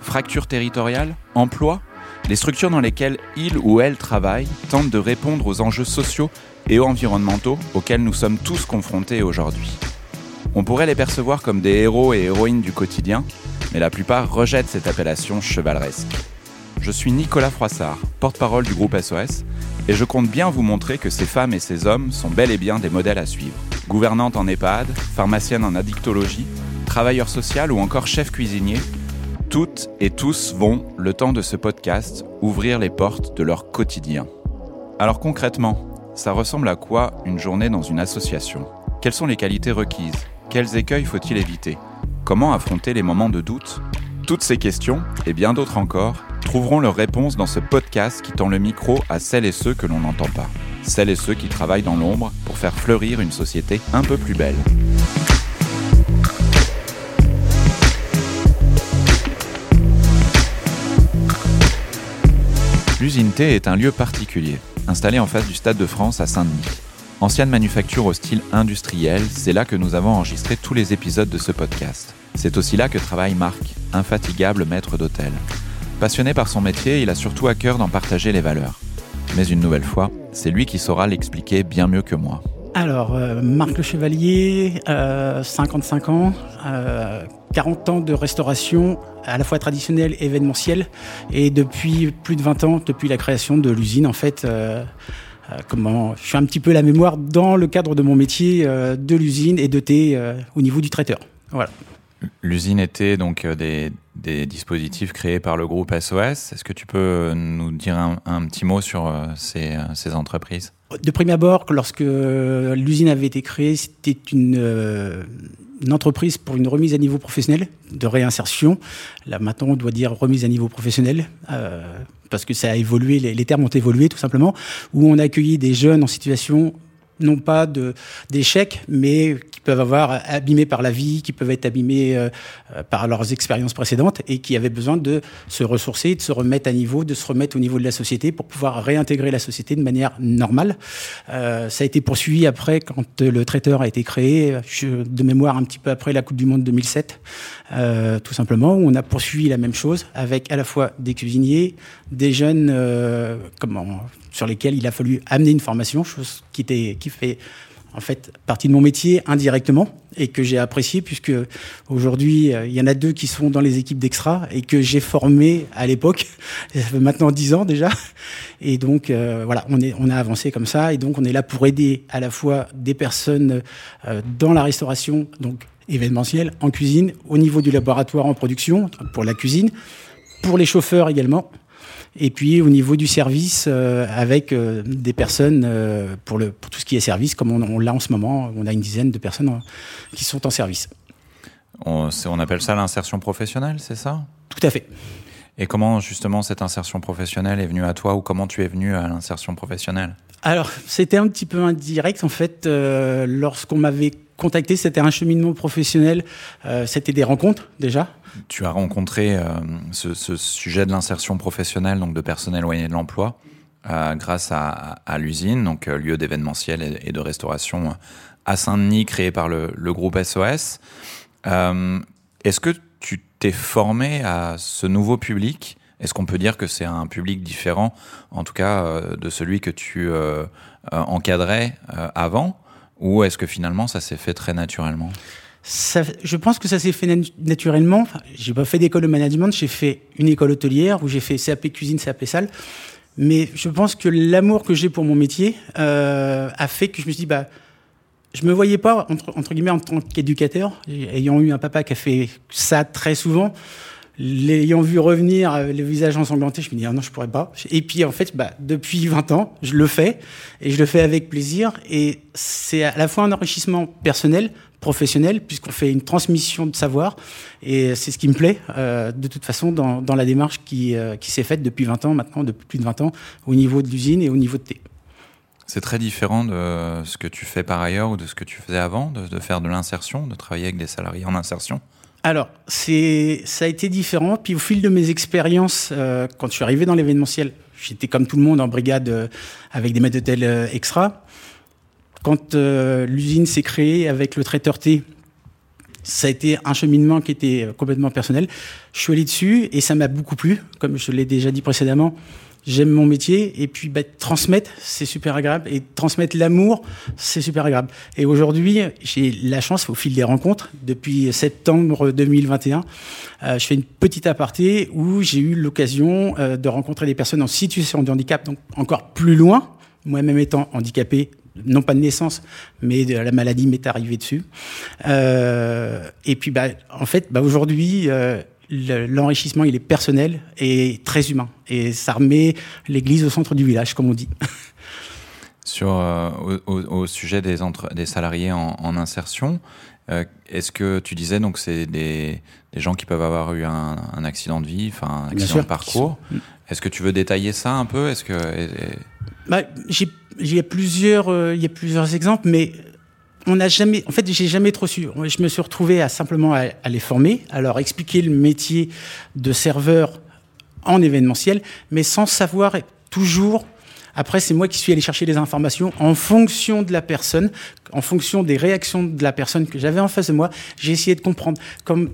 fracture territoriale, emploi, les structures dans lesquelles il ou elle travaille tentent de répondre aux enjeux sociaux et environnementaux auxquels nous sommes tous confrontés aujourd'hui. On pourrait les percevoir comme des héros et héroïnes du quotidien, mais la plupart rejettent cette appellation chevaleresque. Je suis Nicolas Froissart, porte-parole du groupe SOS, et je compte bien vous montrer que ces femmes et ces hommes sont bel et bien des modèles à suivre. Gouvernante en EHPAD, pharmacienne en addictologie, travailleur social ou encore chef cuisinier, toutes et tous vont, le temps de ce podcast, ouvrir les portes de leur quotidien. Alors concrètement, ça ressemble à quoi une journée dans une association? Quelles sont les qualités requises? Quels écueils faut-il éviter? Comment affronter les moments de doute? Toutes ces questions, et bien d'autres encore, trouveront leurs réponses dans ce podcast qui tend le micro à celles et ceux que l'on n'entend pas. Celles et ceux qui travaillent dans l'ombre pour faire fleurir une société un peu plus belle. L'usine T est un lieu particulier, installé en face du Stade de France à Saint-Denis. Ancienne manufacture au style industriel, c'est là que nous avons enregistré tous les épisodes de ce podcast. C'est aussi là que travaille Marc, infatigable maître d'hôtel. Passionné par son métier, il a surtout à cœur d'en partager les valeurs. Mais une nouvelle fois, c'est lui qui saura l'expliquer bien mieux que moi. Alors, euh, Marc Le Chevalier, euh, 55 ans, euh, 40 ans de restauration, à la fois traditionnelle et événementielle, et depuis plus de 20 ans, depuis la création de l'usine, en fait, euh, euh, comment, je suis un petit peu la mémoire dans le cadre de mon métier euh, de l'usine et de thé euh, au niveau du traiteur. Voilà. L'usine était donc euh, des, des, dispositifs créés par le groupe SOS. Est-ce que tu peux nous dire un, petit mot sur euh, ces, ces, entreprises? De prime abord, lorsque l'usine avait été créée, c'était une, euh, une, entreprise pour une remise à niveau professionnel, de réinsertion. Là maintenant, on doit dire remise à niveau professionnel. Euh, parce que ça a évolué, les, les termes ont évolué tout simplement, où on a accueilli des jeunes en situation non pas d'échecs, mais qui peuvent avoir abîmés par la vie, qui peuvent être abîmés euh, par leurs expériences précédentes et qui avaient besoin de se ressourcer, de se remettre à niveau, de se remettre au niveau de la société pour pouvoir réintégrer la société de manière normale. Euh, ça a été poursuivi après quand le traiteur a été créé, je, de mémoire un petit peu après la Coupe du Monde 2007, euh, tout simplement, où on a poursuivi la même chose avec à la fois des cuisiniers, des jeunes, euh, comment sur lesquels il a fallu amener une formation, chose qui, était, qui fait en fait partie de mon métier indirectement et que j'ai apprécié puisque aujourd'hui il y en a deux qui sont dans les équipes d'extra et que j'ai formé à l'époque, ça fait maintenant dix ans déjà. Et donc euh, voilà, on a avancé comme ça et donc on est là pour aider à la fois des personnes euh, dans la restauration, donc événementielle, en cuisine, au niveau du laboratoire en production pour la cuisine, pour les chauffeurs également et puis au niveau du service euh, avec euh, des personnes euh, pour, le, pour tout ce qui est service, comme on, on l'a en ce moment, on a une dizaine de personnes en, qui sont en service. On, on appelle ça l'insertion professionnelle, c'est ça? Tout à fait. Et comment justement cette insertion professionnelle est venue à toi ou comment tu es venu à l'insertion professionnelle? Alors c'était un petit peu indirect en fait. Lorsqu'on m'avait contacté, c'était un cheminement professionnel, euh, c'était des rencontres déjà. Tu as rencontré euh, ce, sujet de l'insertion professionnelle, donc de personnes éloignées de l'emploi, euh, grâce à, l'usine, donc lieu d'événementiel et, et, de restauration à Saint-Denis créé par le, groupe SOS. Est-ce que tu t'es formé à ce nouveau public? Est-ce qu'on peut dire que c'est un public différent, en tout cas de celui que tu encadrais avant? Ou est-ce que finalement ça s'est fait très naturellement je pense que ça s'est fait nat naturellement. Enfin, j'ai pas fait d'école de management, j'ai fait une école hôtelière où j'ai fait CAP cuisine, CAP salle. Mais je pense que l'amour que j'ai pour mon métier euh, a fait que je me suis dit, bah, je me voyais pas entre guillemets en tant qu'éducateur, ayant eu un papa qui a fait ça très souvent. L'ayant vu revenir, euh, le visage ensanglanté, je me dis ah non, je pourrais pas. Et puis en fait, bah, depuis 20 ans, je le fais et je le fais avec plaisir. Et c'est à la fois un enrichissement personnel, professionnel, puisqu'on fait une transmission de savoir. Et c'est ce qui me plaît, euh, de toute façon, dans, dans la démarche qui, euh, qui s'est faite depuis 20 ans, maintenant, depuis plus de 20 ans, au niveau de l'usine et au niveau de T. C'est très différent de ce que tu fais par ailleurs ou de ce que tu faisais avant, de, de faire de l'insertion, de travailler avec des salariés en insertion? Alors, c'est, ça a été différent. Puis au fil de mes expériences, euh, quand je suis arrivé dans l'événementiel, j'étais comme tout le monde en brigade euh, avec des maîtres d'hôtel euh, extra. Quand l'usine s'est créée avec le traiteur T, ça a été un cheminement qui était complètement personnel. Je suis allé dessus et ça m'a beaucoup plu, comme je l'ai déjà dit précédemment j'aime mon métier et puis bah, transmettre c'est super agréable et transmettre l'amour c'est super agréable et aujourd'hui j'ai la chance au fil des rencontres depuis septembre 2021 euh, je fais une petite aparté où j'ai eu l'occasion euh, de rencontrer des personnes en situation de handicap donc encore plus loin moi-même étant handicapé non pas de naissance, mais de la maladie m'est arrivée dessus. Euh, et puis, bah, en fait, bah, aujourd'hui, l'enrichissement, il est personnel et très humain. Et ça remet l'église au centre du village, comme on dit. Sur, euh, au, au, sujet des, entre, des salariés en, en insertion, euh, est-ce que tu disais donc c'est des, des, gens qui peuvent avoir eu un, un accident de vie, enfin un accident de parcours. Est-ce que tu veux détailler ça un peu? Est-ce que bah, il y a plusieurs euh, il y a plusieurs exemples, mais on n'a jamais, en fait, j'ai jamais trop su. Je me suis retrouvé à simplement à, les former, à leur expliquer le métier de serveur en événementiel, mais sans savoir toujours. Après, c'est moi qui suis allé chercher les informations en fonction de la personne, en fonction des réactions de la personne que j'avais en face de moi. J'ai essayé de comprendre. Comme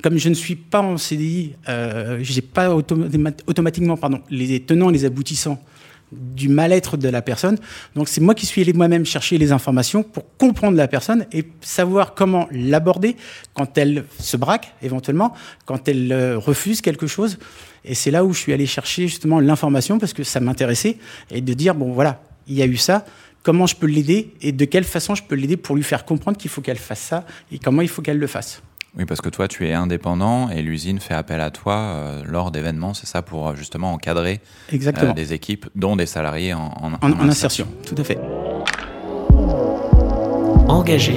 comme je ne suis pas en CDI, euh, j'ai pas automatiquement pardon, les tenants et les aboutissants du mal-être de la personne. Donc c'est moi qui suis allé moi-même chercher les informations pour comprendre la personne et savoir comment l'aborder quand elle se braque éventuellement, quand elle euh, refuse quelque chose. Et c'est là où je suis allé chercher justement l'information parce que ça m'intéressait et de dire bon voilà, il y a eu ça, comment je peux l'aider et de quelle façon je peux l'aider pour lui faire comprendre qu'il faut qu'elle fasse ça et comment il faut qu'elle le fasse. Oui, parce que toi, tu es indépendant et l'usine fait appel à toi euh, lors d'événements, c'est ça, pour justement encadrer euh, des équipes, dont des salariés en, en, en, en insertion. insertion. Tout à fait. Engagé.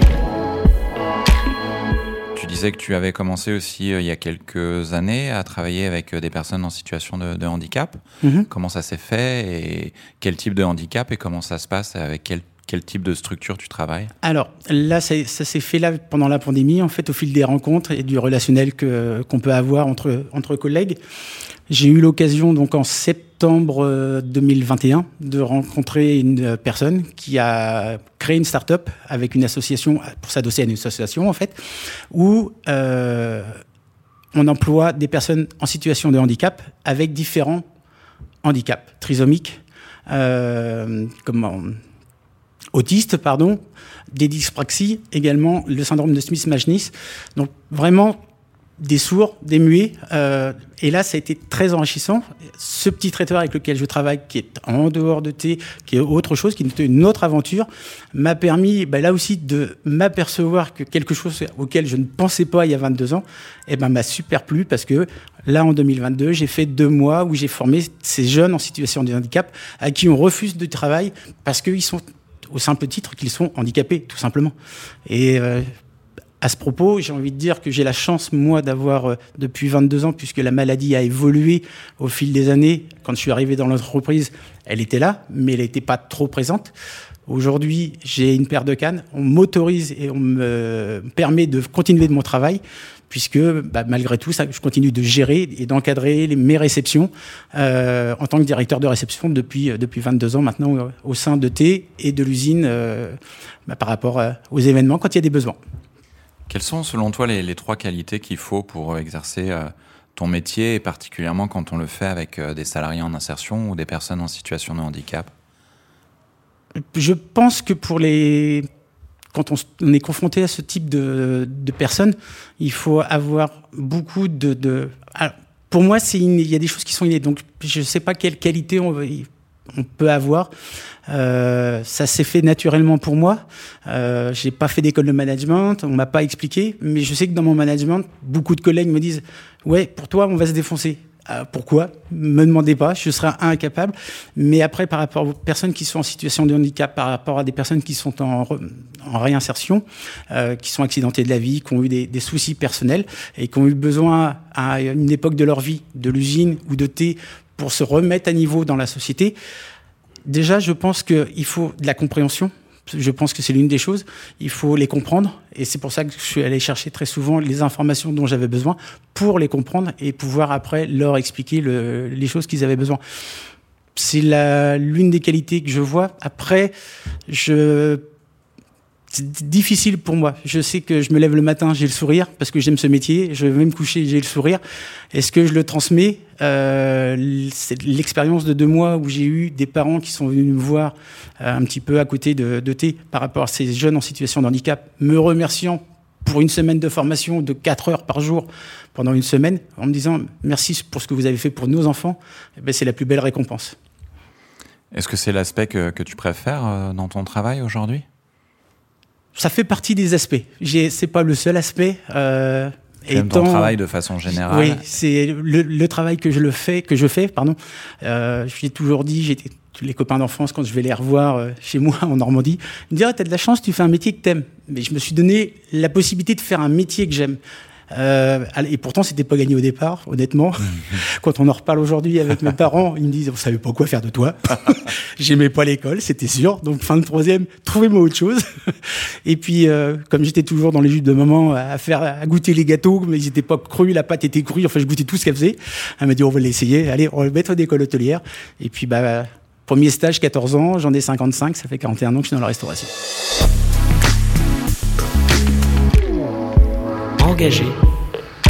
Tu disais que tu avais commencé aussi euh, il y a quelques années à travailler avec euh, des personnes en situation de, de handicap. Mm -hmm. Comment ça s'est fait et quel type de handicap et comment ça se passe avec quel quel type de structure tu travailles Alors là, ça, s'est fait là pendant la pandémie, en fait, au fil des rencontres et du relationnel qu'on peut avoir entre collègues. J'ai eu l'occasion donc en septembre 2021 de rencontrer une personne qui a créé une start-up avec une association pour s'adosser à une association en fait où euh, on emploie des personnes en situation de handicap avec différents handicaps trisomiques, euh, comment autistes, pardon, des dyspraxies, également le syndrome de Smith-Magenis. Donc vraiment des sourds, des muets. Euh, et là, ça a été très enrichissant. Ce petit traiteur avec lequel je travaille, qui est en dehors de thé, qui est autre chose, qui est une autre aventure, m'a permis bah, là aussi de m'apercevoir que quelque chose auquel je ne pensais pas il y a 22 ans, eh ben, m'a super plu parce que là, en 2022, j'ai fait deux mois où j'ai formé ces jeunes en situation de handicap à qui on refuse de travail parce qu'ils sont au simple titre qu'ils sont handicapés, tout simplement. Et euh, à ce propos, j'ai envie de dire que j'ai la chance, moi, d'avoir, euh, depuis 22 ans, puisque la maladie a évolué au fil des années, quand je suis arrivé dans l'entreprise, elle était là, mais elle n'était pas trop présente. Aujourd'hui, j'ai une paire de cannes, on m'autorise et on me permet de continuer de mon travail, puisque bah, malgré tout, ça, je continue de gérer et d'encadrer mes réceptions euh, en tant que directeur de réception depuis, euh, depuis 22 ans maintenant euh, au sein de T et de l'usine euh, bah, par rapport aux événements quand il y a des besoins. Quelles sont selon toi les, les trois qualités qu'il faut pour exercer euh, ton métier, et particulièrement quand on le fait avec des salariés en insertion ou des personnes en situation de handicap? Je pense que pour les quand on, est confronté à ce type de, de, personnes, il faut avoir beaucoup de. pour moi, il y a des choses qui sont innées. Donc, je ne sais pas quelle qualité on peut avoir. Euh, ça s'est fait naturellement pour moi. Euh, j'ai pas fait d'école de management, on m'a pas expliqué, mais je sais que dans mon management, beaucoup de collègues me disent ouais, pour toi, on va se défoncer. Euh, pourquoi? Me demandez pas, je serai incapable. Mais après, par rapport aux personnes qui sont en situation de handicap, par rapport à des personnes qui sont en, réinsertion, euh, qui sont accidentées de la vie, qui ont eu des, des, soucis personnels et qui ont eu besoin à une époque de leur vie, de l'usine ou de thé, pour se remettre à niveau dans la société, déjà, je pense qu'il faut de la compréhension je pense que c'est l'une des choses. Il faut les comprendre. Et c'est pour ça que je suis allé chercher très souvent les informations dont j'avais besoin pour les comprendre et pouvoir après leur expliquer le, les choses qu'ils avaient besoin. C'est l'une des qualités que je vois. Après, je difficile pour moi. Je sais que je me lève le matin, j'ai le sourire parce que j'aime ce métier. Je vais me coucher, j'ai le sourire. Est-ce que je le transmets? Euh, C'est l'expérience de deux mois où j'ai eu des parents qui sont venus me voir euh, un petit peu à côté de, de thé par rapport à ces jeunes en situation de handicap, me remerciant pour une semaine de formation de 4 heures par jour pendant une semaine, en me disant merci pour ce que vous avez fait pour nos enfants. Eh ben, c'est la plus belle récompense. Est-ce que c'est l'aspect que, que tu préfères euh, dans ton travail aujourd'hui? Ça fait partie des aspects. C'est pas le seul aspect. Euh, étant, ton travail de façon générale. Oui, c'est le, le, travail que je le fais, que je fais, pardon. Euh, j'ai toujours dit, j'étais les copains d'enfance quand je vais les revoir euh, chez moi en Normandie, ils me disent ah, t'as de la chance, tu fais un métier que t'aimes. Mais je me suis donné la possibilité de faire un métier que j'aime. Euh, et pourtant, c'était pas gagné au départ, honnêtement. Quand on en reparle aujourd'hui avec mes parents, ils me disent, vous savez pas quoi faire de toi. J'aimais pas l'école, c'était sûr. Donc, fin de troisième, trouvez-moi autre chose. et puis, euh, comme j'étais toujours dans les jupes de maman à faire, à goûter les gâteaux, mais ils étaient pas crus, la pâte était crue. Enfin, je goûtais tout ce qu'elle faisait. Elle m'a dit, on va l'essayer. Allez, on va le mettre en école hôtelière. Et puis, bah, premier stage, 14 ans, j'en ai 55, ça fait 41 ans que je suis dans la restauration.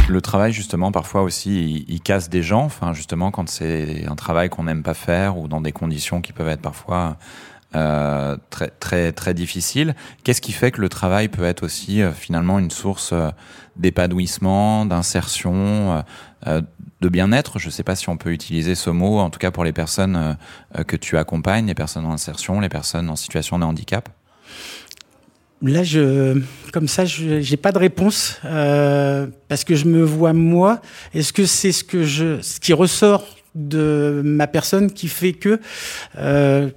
Le travail, justement, parfois aussi, il, casse des gens. Justement, quand c'est un travail qu'on n'aime pas faire ou dans des conditions qui peuvent être parfois euh, très très très difficiles. Qu'est-ce qui fait que le travail peut être aussi euh, finalement une source euh, d'épanouissement, d'insertion, de bien-être? Je ne sais pas si on peut utiliser ce mot, en tout cas pour les personnes que tu accompagnes, les personnes en insertion, les personnes en situation de handicap. Là, je, comme ça, je n'ai pas de réponse euh, parce que je me vois moi. Est-ce que c'est ce ce qui ressort de ma personne qui fait que euh,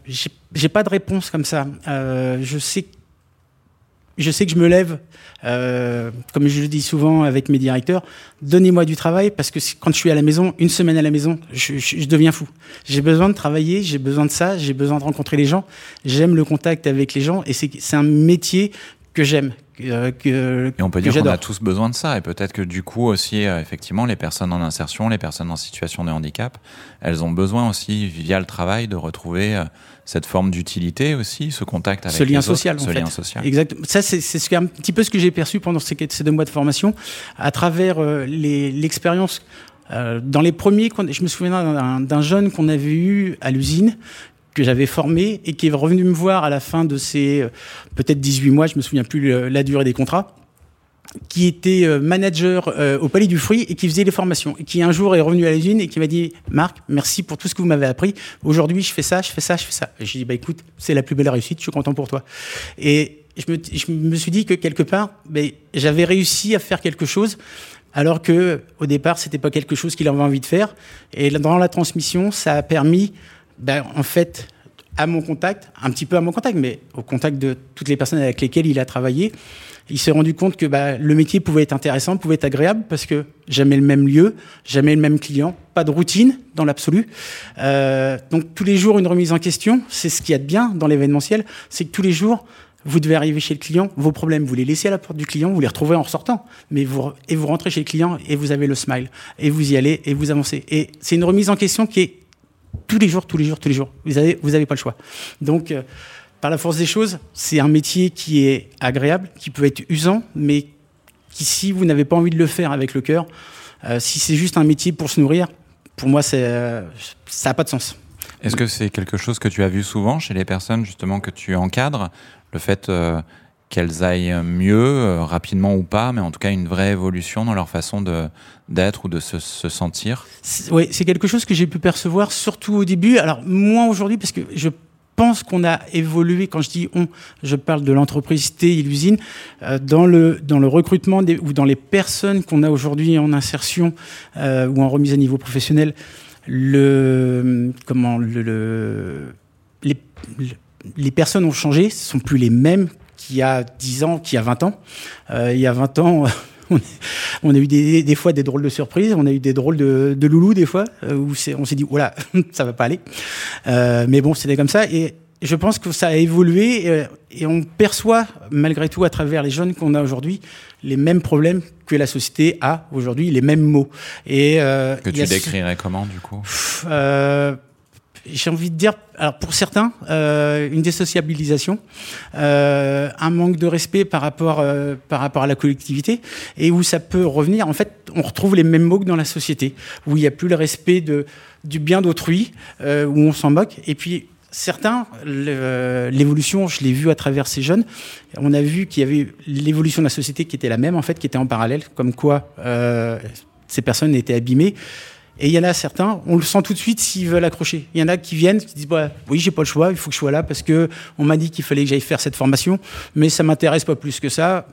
j'ai pas de réponse comme ça. Euh, je sais je sais que je me lève, euh, comme je le dis souvent avec mes directeurs, donnez-moi du travail parce que quand je suis à la maison, une semaine à la maison, je, deviens fou. J'ai besoin de travailler, j'ai besoin de ça, j'ai besoin de rencontrer les gens. J'aime le contact avec les gens et c'est un métier que j'aime. Euh, que, et on peut dire qu'on a tous besoin de ça. Et peut-être que du coup aussi, euh, effectivement, les personnes en insertion, les personnes en situation de handicap, elles ont besoin aussi, via le travail, de retrouver euh, cette forme d'utilité aussi, ce contact avec ce lien les social, autres, ce lien social. Exactement. Ça, c'est ce un petit peu ce que j'ai perçu pendant ces, ces, deux mois de formation, à travers euh, l'expérience. Euh, dans les premiers, je me souviens d'un jeune qu'on avait eu à l'usine, que j'avais formé et qui est revenu me voir à la fin de ces euh, peut-être 18 mois, je me souviens plus la durée des contrats qui était euh, manager euh, au Palais du Fruit et qui faisait les formations. Et qui un jour est revenu à l'usine et qui m'a dit Marc, merci pour tout ce que vous m'avez appris. Aujourd'hui, je fais ça, je fais ça, je fais ça. J'ai dit bah écoute, c'est la plus belle réussite, je suis content pour toi. Et je me, je me suis dit que quelque part, ben, j'avais réussi à faire quelque chose alors que au départ, c'était pas quelque chose qu'il avait envie de faire. Et dans la transmission, ça a permis, ben, en fait, à mon contact, un petit peu à mon contact, mais au contact de toutes les personnes avec lesquelles il a travaillé, il s'est rendu compte que bah, le métier pouvait être intéressant, pouvait être agréable, parce que jamais le même lieu, jamais le même client, pas de routine dans l'absolu. Euh, donc tous les jours une remise en question, c'est ce qu'il y a de bien dans l'événementiel, c'est que tous les jours vous devez arriver chez le client, vos problèmes, vous les laissez à la porte du client, vous les retrouvez en ressortant, mais vous et vous rentrez chez le client et vous avez le smile et vous y allez et vous avancez. Et c'est une remise en question qui est tous les jours, tous les jours, tous les jours. Vous avez, vous pas le choix. Donc, euh, par la force des choses, c'est un métier qui est agréable, qui peut être usant, mais qui, si vous n'avez pas envie de le faire avec le cœur, euh, si c'est juste un métier pour se nourrir, pour moi, euh, ça n'a pas de sens. Est-ce que c'est quelque chose que tu as vu souvent chez les personnes justement que tu encadres, le fait qu'elles aillent mieux, rapidement ou pas, mais en tout cas une vraie évolution dans leur façon de d'être ou de se, se sentir. Oui, c'est quelque chose que j'ai pu percevoir surtout au début. Alors moins aujourd'hui parce que je pense qu'on a évolué, quand je dis on, je parle de l'entreprise T et l'usine, euh, dans, le, dans le recrutement ou dans les personnes qu'on a aujourd'hui en insertion euh, ou en remise à niveau professionnel, le, comment, le, le les, les, personnes ont changé, ce sont plus les mêmes qu'il y a 10 ans, qu'il y a 20 ans. Euh, il y a 20 ans... on a eu des, des, fois des drôles de surprises, on a eu des drôles de, de loulous des fois, euh, où on s'est dit, voilà, ça va pas aller. Euh, mais bon, c'était comme ça. Et je pense que ça a évolué et, et on perçoit, malgré tout, à travers les jeunes qu'on a aujourd'hui, les mêmes problèmes que la société a aujourd'hui, les mêmes mots. Et, euh, que tu décrirais comment, du coup? Euh, j'ai envie de dire, alors pour certains, euh, une désociabilisation, euh, un manque de respect par rapport, euh, par rapport à la collectivité, et où ça peut revenir. En fait, on retrouve les mêmes mots que dans la société, où il n'y a plus le respect de, du bien d'autrui, euh, où on s'en moque. Et puis, certains, l'évolution, je l'ai vu à travers ces jeunes, on a vu qu'il y avait l'évolution de la société qui était la même, en fait, qui était en parallèle, comme quoi euh, ces personnes étaient abîmées. Et il y en a certains, on le sent tout de suite s'ils veulent accrocher. Il y en a qui viennent, qui disent bah, oui, j'ai pas le choix, il faut que je sois là parce que on m'a dit qu'il fallait que j'aille faire cette formation, mais ça m'intéresse pas plus que ça.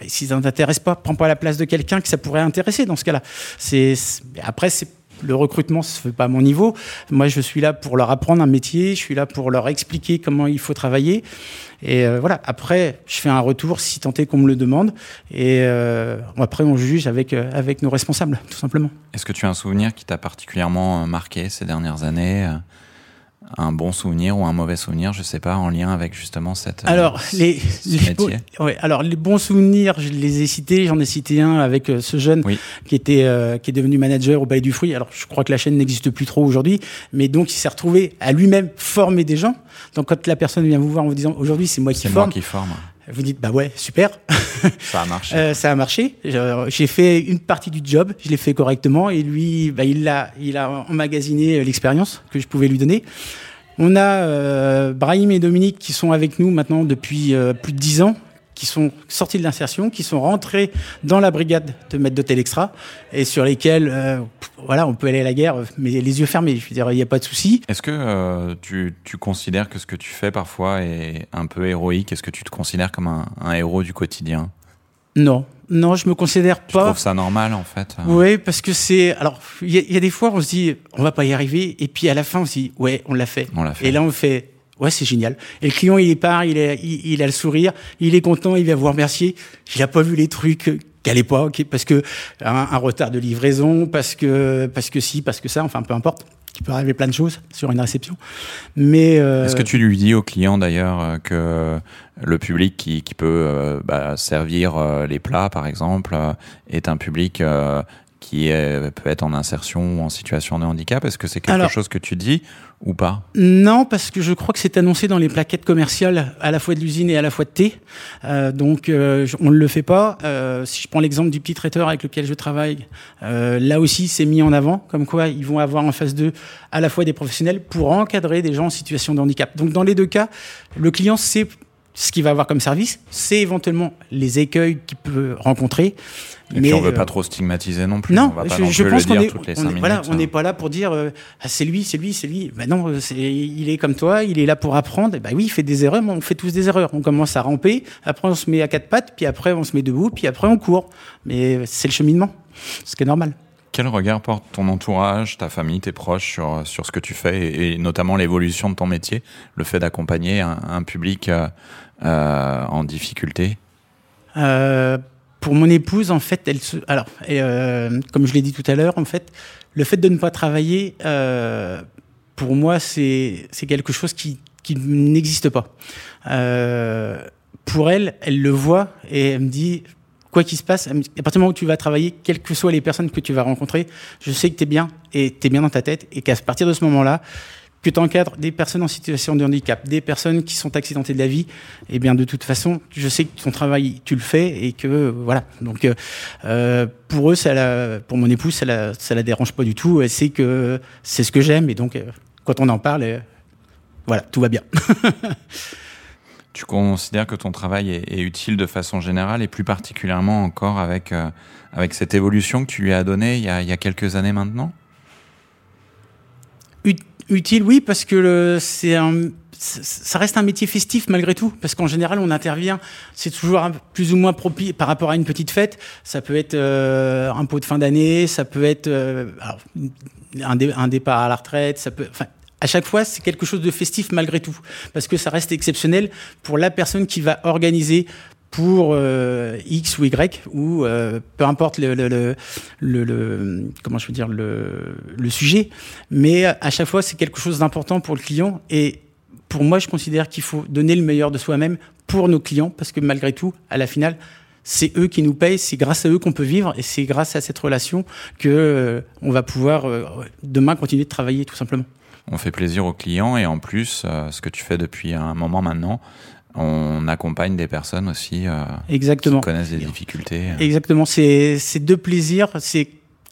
Et si ça ne t'intéresse pas, prends pas la place de quelqu'un que ça pourrait intéresser dans ce cas-là. C'est après c'est le recrutement se fait pas à mon niveau. Moi, je suis là pour leur apprendre un métier, je suis là pour leur expliquer comment il faut travailler. Et euh, voilà, après, je fais un retour si tant est qu'on me le demande. Et euh, après, on juge euh, avec nos responsables, tout simplement. Est-ce que tu as un souvenir qui t'a particulièrement marqué ces dernières années un bon souvenir ou un mauvais souvenir, je sais pas, en lien avec justement cette euh, alors les, les bons, ouais, alors les bons souvenirs, je les ai cités. J'en ai cité un avec euh, ce jeune qui était euh, qui est devenu manager au Palais du Fruit. Alors je crois que la chaîne n'existe plus trop aujourd'hui, mais donc il s'est retrouvé à lui-même former des gens. Donc quand la personne vient vous voir en vous disant aujourd'hui c'est moi qui forme, moi qui forme. Vous dites bah ouais super, ça a marché. euh, ça a marché. J'ai fait une partie du job, je l'ai fait correctement et lui bah, il a il a emmagasiné l'expérience que je pouvais lui donner. On a euh, Brahim et Dominique qui sont avec nous maintenant depuis euh, plus de dix ans, qui sont sortis de l'insertion, qui sont rentrés dans la brigade de maître d'hôtel extra et sur lesquels, euh, voilà, on peut aller à la guerre, mais les yeux fermés. Je veux dire, il n'y a pas de souci. Est-ce que euh, tu, tu, considères que ce que tu fais parfois est un peu héroïque? Est-ce que tu te considères comme un, un héros du quotidien? Non, non, je me considère pas. Tu trouves ça normal en fait Oui, parce que c'est. Alors, il y, y, a des fois, on se dit, on va pas y arriver, et puis à la fin, on se dit, ouais, on l'a fait. On l'a fait. Et là, on fait, ouais, c'est génial. Et le client, il est part, il, est, il, il, a le sourire, il est content, il vient vous remercier. Il a pas vu les trucs qu'à l'époque, parce que un, un, retard de livraison, parce que parce que si, parce que ça, enfin, peu importe. Il peut arriver plein de choses sur une réception. Mais euh... est-ce que tu lui dis au client d'ailleurs que le public qui, qui peut euh, bah, servir euh, les plats, par exemple, euh, est un public qui est, peut être en insertion ou en situation de handicap? Est-ce que c'est quelque Alors, chose que tu dis ou pas Non, parce que je crois que c'est annoncé dans les plaquettes commerciales à la fois de l'usine et à la fois de thé. Euh, donc euh, on ne le fait pas. Euh, si je prends l'exemple du petit traiteur avec lequel je travaille, là aussi c'est mis en avant, comme quoi ils vont avoir en face d'eux à la fois des professionnels pour encadrer des gens en situation de handicap. Donc dans les deux cas, le client sait ce qu'il va avoir comme service, c'est éventuellement les écueils qu'il peut rencontrer. Et mais puis on veut euh, pas trop stigmatiser non plus. Non, on va pas je, non je pense qu'on est, on est, voilà, on hein. n'est pas là pour dire euh, ah, c'est lui, c'est lui, c'est lui. Ben non, c'est, il est comme toi, il est là pour apprendre. Et ben oui, il fait des erreurs, mais on fait tous des erreurs. On commence à ramper, après on se met à quatre pattes, puis après on se met debout, puis après on court. Mais c'est le cheminement, ce qui est normal. Quel regard porte ton entourage, ta famille, tes proches sur, sur ce que tu fais et, et notamment l'évolution de ton métier, le fait d'accompagner un, un public euh, euh, en difficulté? Euh, Pour mon épouse, en fait, elle se, alors, et, euh, comme je l'ai dit tout à l'heure, en fait, le fait de ne pas travailler, euh, pour moi, c'est c'est quelque chose qui, qui n'existe pas. Euh, pour elle, elle le voit et elle me dit quoi qu'il se passe, à partir du moment où tu vas travailler, quelles que soient les personnes que tu vas rencontrer, je sais que tu es bien et tu es bien dans ta tête et qu'à partir de ce moment-là, que tu encadres des personnes en situation de handicap, des personnes qui sont accidentées de la vie, eh bien de toute façon, je sais que ton travail, tu le fais et que voilà. Donc euh, pour eux, pour mon épouse, ça la, la dérange pas du tout. Elle sait que c'est ce que j'aime et donc euh, quand on en parle, euh, voilà, tout va bien. Tu considères que ton travail est, utile de façon générale et plus particulièrement encore avec, euh, avec cette évolution que tu lui as donnée il y a quelques années maintenant? Utile, oui, parce que c'est un, ça reste un métier festif malgré tout, parce qu'en général, on intervient, c'est toujours plus ou moins propice par rapport à une petite fête. Ça peut être euh, un pot de fin d'année, ça peut être euh, un, un, départ à la retraite, ça peut, enfin, à chaque fois, c'est quelque chose de festif malgré tout, parce que ça reste exceptionnel pour la personne qui va organiser pour euh, X ou Y ou euh, peu importe le, comment je veux dire le, sujet, mais à chaque fois c'est quelque chose d'important pour le client et pour moi je considère qu'il faut donner le meilleur de soi-même pour nos clients parce que malgré tout à la finale c'est eux qui nous payent, c'est grâce à eux qu'on peut vivre et c'est grâce à cette relation que euh, on va pouvoir demain continuer de travailler tout simplement. On fait plaisir aux clients et en plus, ce que tu fais depuis un moment maintenant, on accompagne des personnes aussi euh, Exactement. qui connaissent des difficultés. Exactement, c'est deux plaisirs. C'est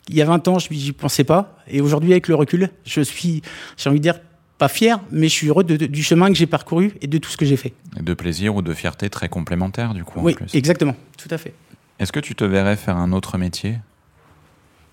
il y a 20 ans, je n'y pensais pas, et aujourd'hui, avec le recul, je suis, j'ai envie de dire, pas fier, mais je suis heureux du chemin que j'ai parcouru et de tout ce que j'ai fait. de plaisir ou de fierté très complémentaires, du coup. Oui, exactement, tout à fait. Est-ce que tu te verrais faire un autre métier?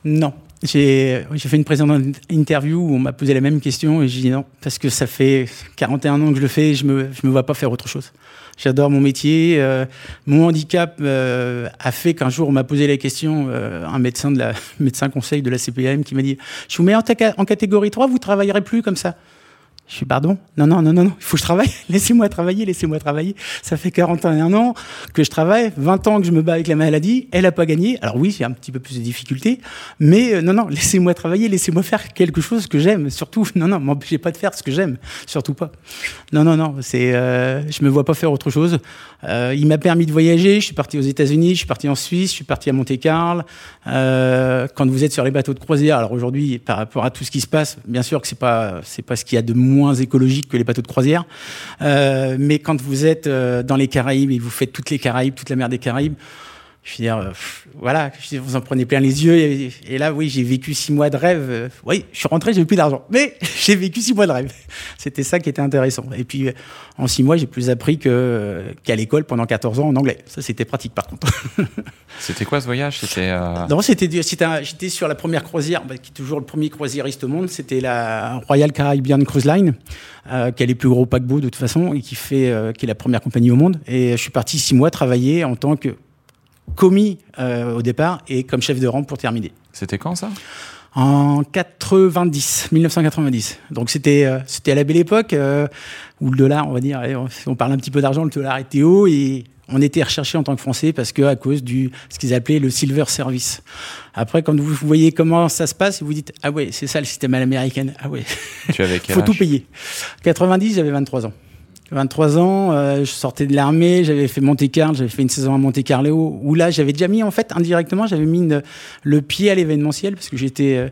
Non, j'ai fait une précédente interview où on m'a posé la même question et j'ai dit non, parce que ça fait 41 ans que je le fais et je me, je me vois pas faire autre chose. J'adore mon métier. Euh, mon handicap euh, a fait qu'un jour on m'a posé la question, euh, un médecin de la médecin conseil de la CPAM qui m'a dit Je vous mets en, en catégorie 3, vous travaillerez plus comme ça. Je suis pardon? Non, non, non, non, non, il faut que je travaille. Laissez-moi travailler, laissez-moi travailler. Ça fait 41 ans que je travaille, 20 ans que je me bats avec la maladie. Elle n'a pas gagné. Alors oui, j'ai un petit peu plus de difficultés. Mais euh, non, non, laissez-moi travailler, laissez-moi faire quelque chose que j'aime. Surtout, non, non, m'empêchez pas de faire ce que j'aime. Surtout pas. Non, non, non, c'est, euh, je me vois pas faire autre chose. Euh, il m'a permis de voyager. Je suis parti aux États-Unis, je suis parti en Suisse, je suis parti à Monte-Carlo. Euh, quand vous êtes sur les bateaux de croisière, alors aujourd'hui, par rapport à tout ce qui se passe, bien sûr que c'est pas, pas ce qu'il y a de moins écologique que les bateaux de croisière. Euh, mais quand vous êtes euh, dans les Caraïbes et vous faites toutes les Caraïbes, toute la mer des Caraïbes, je veux dire, euh, voilà, vous en prenez plein les yeux. Et, là, oui, j'ai vécu six mois de rêve. oui, je suis rentré, j'ai plus d'argent. Mais j'ai vécu six mois de rêve. C'était ça qui était intéressant. Et puis, en six mois, j'ai plus appris qu'à l'école pendant 14 ans en anglais. Ça, c'était pratique, par contre. c'était quoi ce voyage? C'était. Non, c'était, j'étais sur la première croisière, bah, qui est toujours le premier croisiériste au monde. C'était la Royal Caribbean Cruise Line, qui est les plus gros paquebots de toute façon, et qui fait, qui est la première compagnie au monde. Et je suis parti six mois travailler en tant que commis euh, au départ et comme chef de rang pour terminer. C'était quand ça? En 90, 1990. Donc c'était euh, c'était à la belle époque euh, où le dollar, on va dire, on parle un petit peu d'argent, le dollar était haut et on était recherché en tant que Français parce que à cause du ce qu'ils appelaient le silver service. Après, quand vous voyez comment ça se passe, vous dites ah ouais, c'est ça le système à l'américaine. Ah ouais, tu avais faut tout payer. 90, j'avais 23 ans. 23 ans, euh, je sortais de l'armée, j'avais fait Monte Carlo, j'avais fait une saison à Monte Carlo où là j'avais déjà mis en fait indirectement, j'avais mis le pied à l'événementiel parce que j'étais euh,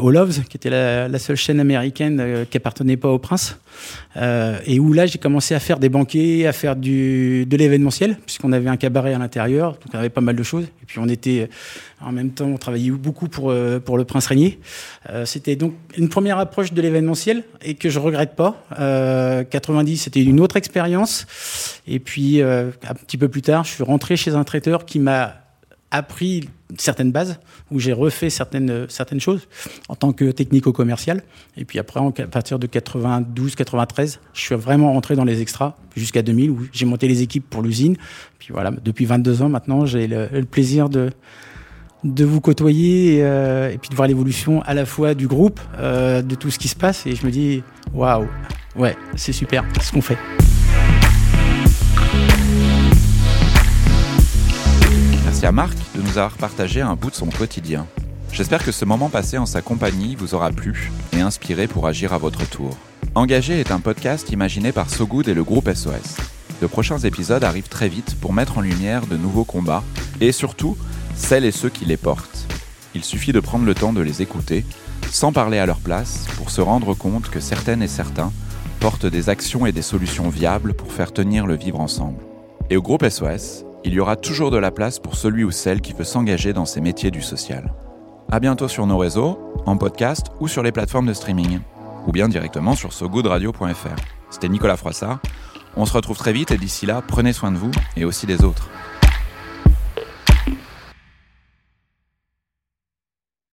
au Loves, qui était la, seule chaîne américaine euh, qui appartenait pas au prince, euh, et où là j'ai commencé à faire des banquets, à faire du, de l'événementiel, puisqu'on avait un cabaret à l'intérieur, donc on avait pas mal de choses. Et puis on était, en même temps, on travaillait beaucoup pour, pour le prince régnier. c'était donc une première approche de l'événementiel et que je regrette pas. 90, c'était une autre expérience. Et puis un petit peu plus tard, je suis rentré chez un traiteur qui m'a appris certaines bases, où j'ai refait certaines, certaines choses en tant que technico-commercial. Et puis après, à partir de 92-93, je suis vraiment rentré dans les extras jusqu'à 2000, où j'ai monté les équipes pour l'usine. Puis voilà, depuis 22 ans maintenant, j'ai le, plaisir de, de vous côtoyer euh, et, puis de voir l'évolution à la fois du groupe, euh, de tout ce qui se passe. Et je me dis, waouh, ouais, c'est super ce qu'on fait. À Marc de nous avoir partagé un bout de son quotidien. J'espère que ce moment passé en sa compagnie vous aura plu et inspiré pour agir à votre tour. Engagé est un podcast imaginé par Sogood et le groupe SOS. De prochains épisodes arrivent très vite pour mettre en lumière de nouveaux combats et surtout celles et ceux qui les portent. Il suffit de prendre le temps de les écouter, sans parler à leur place, pour se rendre compte que certaines et certains portent des actions et des solutions viables pour faire tenir le vivre ensemble. Et au groupe SOS, il y aura toujours de la place pour celui ou celle qui veut s'engager dans ces métiers du social. À bientôt sur nos réseaux, en podcast ou sur les plateformes de streaming, ou bien directement sur sogoodradio.fr. C'était Nicolas Froissart. On se retrouve très vite et d'ici là, prenez soin de vous et aussi des autres.